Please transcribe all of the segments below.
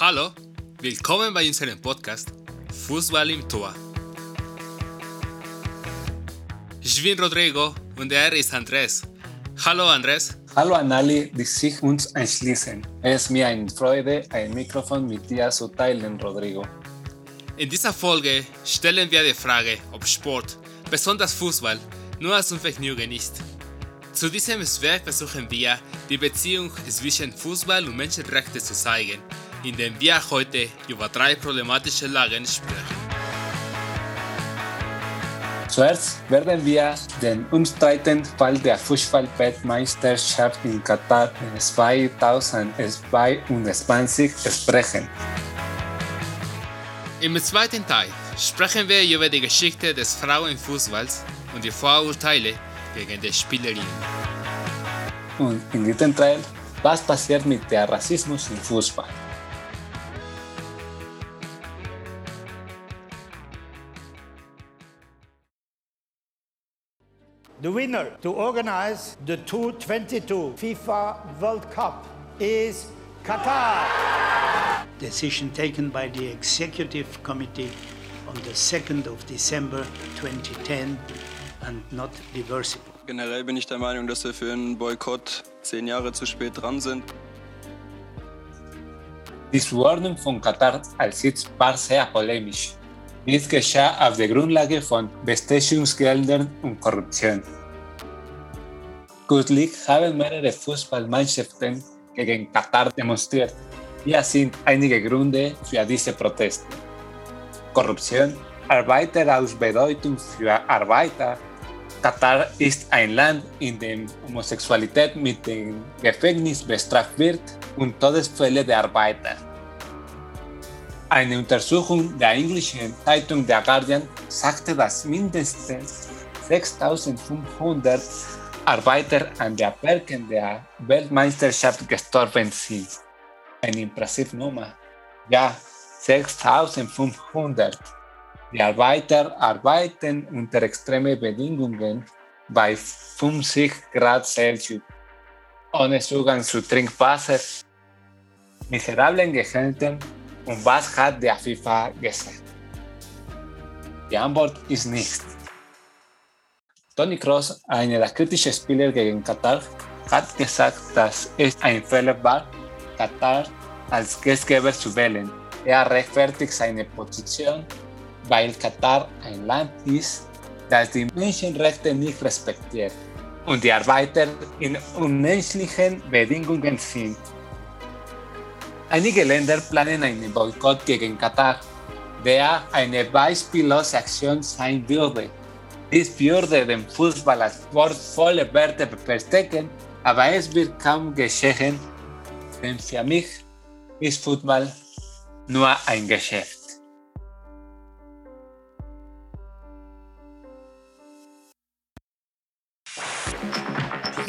Hallo, willkommen bei unserem Podcast Fußball im Tor. Ich bin Rodrigo und er ist Andres. Hallo Andres. Hallo an alle, die sich uns anschließen. Es ist mir eine Freude, ein Mikrofon mit dir zu teilen, Rodrigo. In dieser Folge stellen wir die Frage, ob Sport, besonders Fußball, nur als Vergnügen ist. Zu diesem Zweck versuchen wir, die Beziehung zwischen Fußball und Menschenrechten zu zeigen in dem wir heute über drei problematische Lagen sprechen. Zuerst werden wir den umstrittenen Fall der Fußball-Weltmeisterschaft in Katar in 2022 sprechen. Im zweiten Teil sprechen wir über die Geschichte des Frauenfußballs und die Vorurteile gegen die Spielerinnen. Und im dritten Teil, was passiert mit dem Rassismus im Fußball? The winner to organize the 2022 FIFA World Cup is Qatar. Decision taken by the Executive Committee on the 2nd of December 2010 and not reversible. Generell bin ich der Meinung, dass wir für einen Boykott zehn Jahre zu spät dran sind. Die Zuordnung von Katar als Sitz war sehr polemisch. Dies geschah auf der Grundlage von Bestechungsgeldern und Korruption. Kürzlich haben mehrere Fußballmannschaften gegen Katar demonstriert. Hier sind einige Gründe für diese Proteste. Korruption, Arbeiter aus Bedeutung für Arbeiter. Katar ist ein Land, in dem Homosexualität mit dem Gefängnis bestraft wird und Todesfälle der Arbeiter. Eine Untersuchung der englischen Zeitung The Guardian sagte, dass mindestens 6500 Arbeiter an der Werken der Weltmeisterschaft gestorben sind. Eine impressive Nummer. Ja, 6500. Die Arbeiter arbeiten unter extremen Bedingungen bei 50 Grad Celsius, ohne Zugang zu Trinkwasser, miserablen Gehältern und was hat der FIFA gesagt? Die Antwort ist nichts. Tony Kroos, einer der kritischen Spieler gegen Katar, hat gesagt, dass es ein Fehler war, Katar als Gastgeber zu wählen. Er rechtfertigt seine Position, weil Katar ein Land ist, das die Menschenrechte nicht respektiert und die Arbeiter in unmenschlichen Bedingungen sind. Einige Länder planen einen Boykott gegen Katar, der eine beispiellose Aktion sein würde. Dies würde den Fußball als wortvolle Werte verstecken, aber es wird kaum geschehen, denn für mich ist Fußball nur ein Geschäft.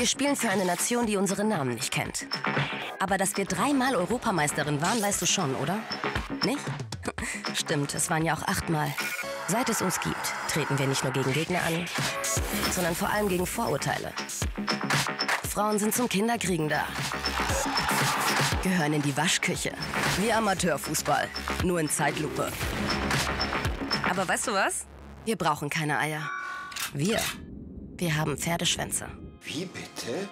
Wir spielen für eine Nation, die unsere Namen nicht kennt. Aber dass wir dreimal Europameisterin waren, weißt du schon, oder? Nicht? Stimmt, es waren ja auch achtmal. Seit es uns gibt, treten wir nicht nur gegen Gegner an, sondern vor allem gegen Vorurteile. Frauen sind zum Kinderkriegen da. Gehören in die Waschküche. Wie Amateurfußball. Nur in Zeitlupe. Aber weißt du was? Wir brauchen keine Eier. Wir. Wir haben Pferdeschwänze. Wie bitte?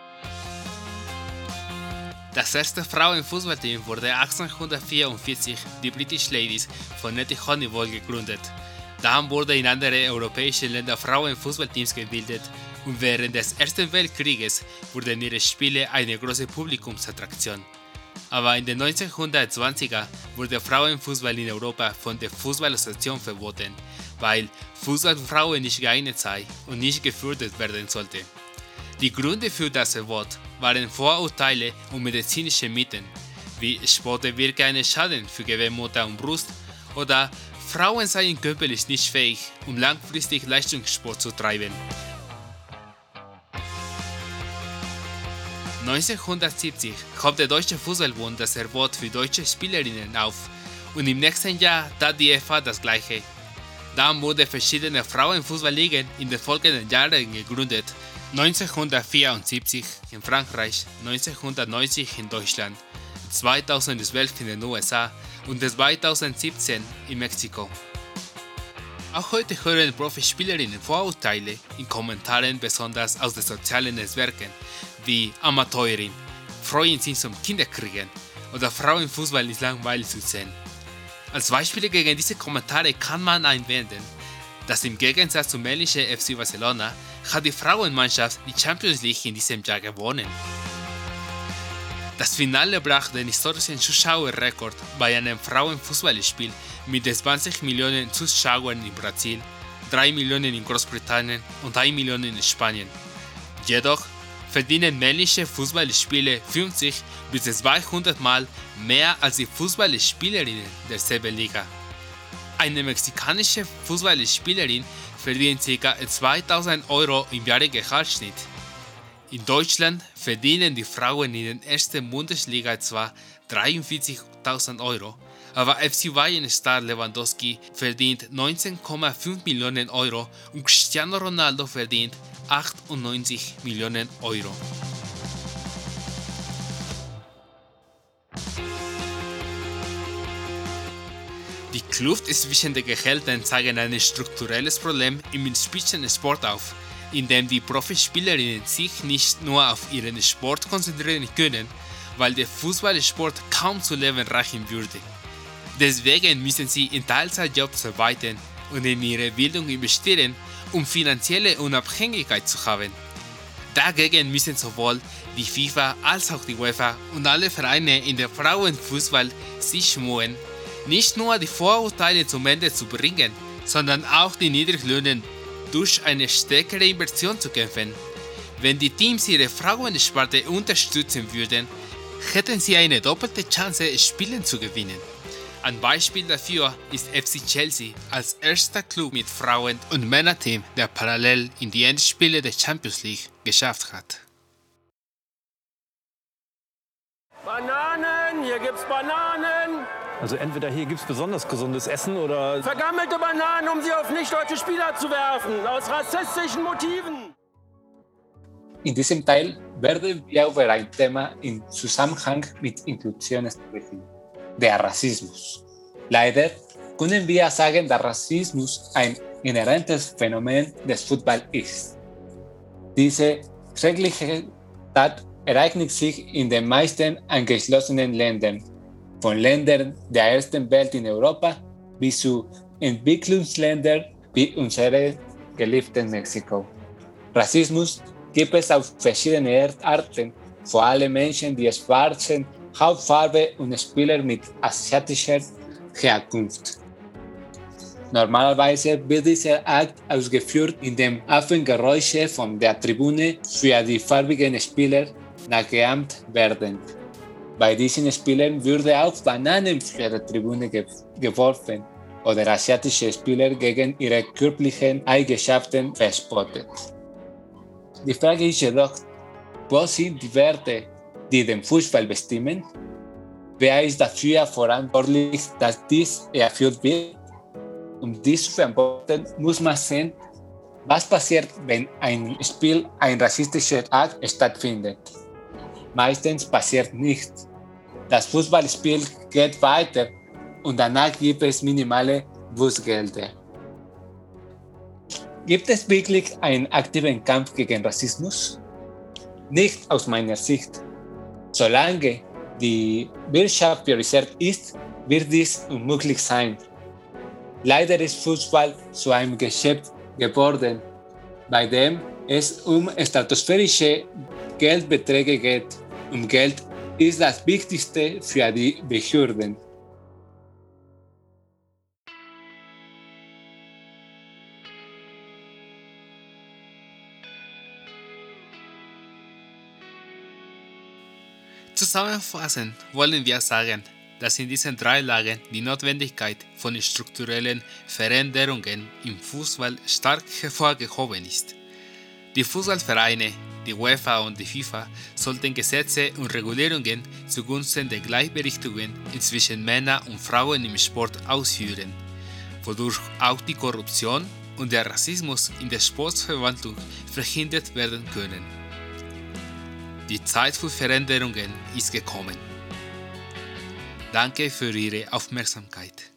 Das erste Frauenfußballteam wurde 1844 die British Ladies von Nettie Honeywell gegründet. Dann wurden in anderen europäischen Ländern Frauenfußballteams gebildet und während des Ersten Weltkrieges wurden ihre Spiele eine große Publikumsattraktion. Aber in den 1920er wurde Frauenfußball in Europa von der Fußballassociation verboten, weil Fußball für Frauen nicht geeignet sei und nicht gefördert werden sollte. Die Gründe für das Verbot waren Vorurteile und medizinische Mythen, wie Sport wirke einen Schaden für Gebärmutter und Brust oder Frauen seien körperlich nicht fähig, um langfristig Leistungssport zu treiben. 1970 hob der Deutsche Fußballbund das Verbot für deutsche Spielerinnen auf und im nächsten Jahr tat die FA das gleiche. Dann wurden verschiedene Frauenfußballligen in den folgenden Jahren gegründet 1974 in Frankreich, 1990 in Deutschland, 2012 in den USA und 2017 in Mexiko. Auch heute hören Profispielerinnen Vorurteile in Kommentaren, besonders aus den sozialen Netzwerken, wie Amateurin, freuen sich zum Kinderkriegen oder Frauenfußball ist langweilig zu sehen. Als Beispiele gegen diese Kommentare kann man einwenden, dass im Gegensatz zum männlichen FC Barcelona hat die Frauenmannschaft die Champions League in diesem Jahr gewonnen. Das Finale brach den historischen Zuschauerrekord bei einem Frauenfußballspiel mit 20 Millionen Zuschauern in Brasil, 3 Millionen in Großbritannien und 1 Million in Spanien. Jedoch verdienen männliche Fußballspieler 50 bis 200 Mal mehr als die Fußballspielerinnen derselben Liga. Eine mexikanische Fußballspielerin verdient ca. 2000 Euro im Jahresgehaltsschnitt. In Deutschland verdienen die Frauen in der ersten Bundesliga zwar 43.000 Euro, aber FC Bayern-Star Lewandowski verdient 19,5 Millionen Euro und Cristiano Ronaldo verdient 98 Millionen Euro. Die Kluft zwischen den Gehältern zeigt ein strukturelles Problem im Spitzensport auf, in dem die Profispielerinnen sich nicht nur auf ihren Sport konzentrieren können, weil der Fußballsport kaum zu leben reichen würde. Deswegen müssen sie in Teilzeitjobs arbeiten und in ihre Bildung investieren, um finanzielle Unabhängigkeit zu haben. Dagegen müssen sowohl die FIFA als auch die UEFA und alle Vereine in der Frauenfußball sich mühen, nicht nur die Vorurteile zum Ende zu bringen, sondern auch die Niedriglöhnen durch eine stärkere Inversion zu kämpfen. Wenn die Teams ihre Frauensparte unterstützen würden, hätten sie eine doppelte Chance, Spielen zu gewinnen. Ein Beispiel dafür ist FC Chelsea als erster Club mit Frauen- und Männerteam, der parallel in die Endspiele der Champions League geschafft hat. Bananen, hier gibt's Bananen. Also entweder hier gibt es besonders gesundes Essen oder... Vergammelte Bananen, um sie auf nicht-deutsche Spieler zu werfen, aus rassistischen Motiven. In diesem Teil werden wir über ein Thema im Zusammenhang mit Inklusion sprechen, der Rassismus. Leider können wir sagen, dass Rassismus ein inhärentes Phänomen des Fußballs ist. Diese schreckliche Tat ereignet sich in den meisten angeschlossenen Ländern von Ländern der ersten Welt in Europa bis zu Entwicklungsländern wie unsere geliebten Mexiko. Rassismus gibt es auf verschiedene Arten, vor allem Menschen, die schwarzen Hautfarbe und Spieler mit asiatischer Herkunft. Normalerweise wird dieser Akt ausgeführt, indem Affengeräusche von der Tribüne für die farbigen Spieler nachgeahmt werden. Bei diesen Spielen würde auch Bananen für die Tribüne ge geworfen oder asiatische Spieler gegen ihre körperlichen Eigenschaften verspottet. Die Frage ist jedoch, wo sind die Werte, die den Fußball bestimmen? Wer ist dafür verantwortlich, dass dies erfüllt wird? Um dies zu verantworten, muss man sehen, was passiert, wenn ein Spiel ein rassistischer Akt stattfindet. Meistens passiert nichts. Das Fußballspiel geht weiter und danach gibt es minimale Bußgelder. Gibt es wirklich einen aktiven Kampf gegen Rassismus? Nicht aus meiner Sicht. Solange die Wirtschaft priorisiert ist, wird dies unmöglich sein. Leider ist Fußball zu einem Geschäft geworden, bei dem es um stratosphärische Geldbeträge geht, um Geld ist das Wichtigste für die Behörden. Zusammenfassend wollen wir sagen, dass in diesen drei Lagen die Notwendigkeit von strukturellen Veränderungen im Fußball stark hervorgehoben ist. Die Fußballvereine die UEFA und die FIFA sollten Gesetze und Regulierungen zugunsten der Gleichberechtigung zwischen Männern und Frauen im Sport ausführen, wodurch auch die Korruption und der Rassismus in der Sportverwaltung verhindert werden können. Die Zeit für Veränderungen ist gekommen. Danke für Ihre Aufmerksamkeit.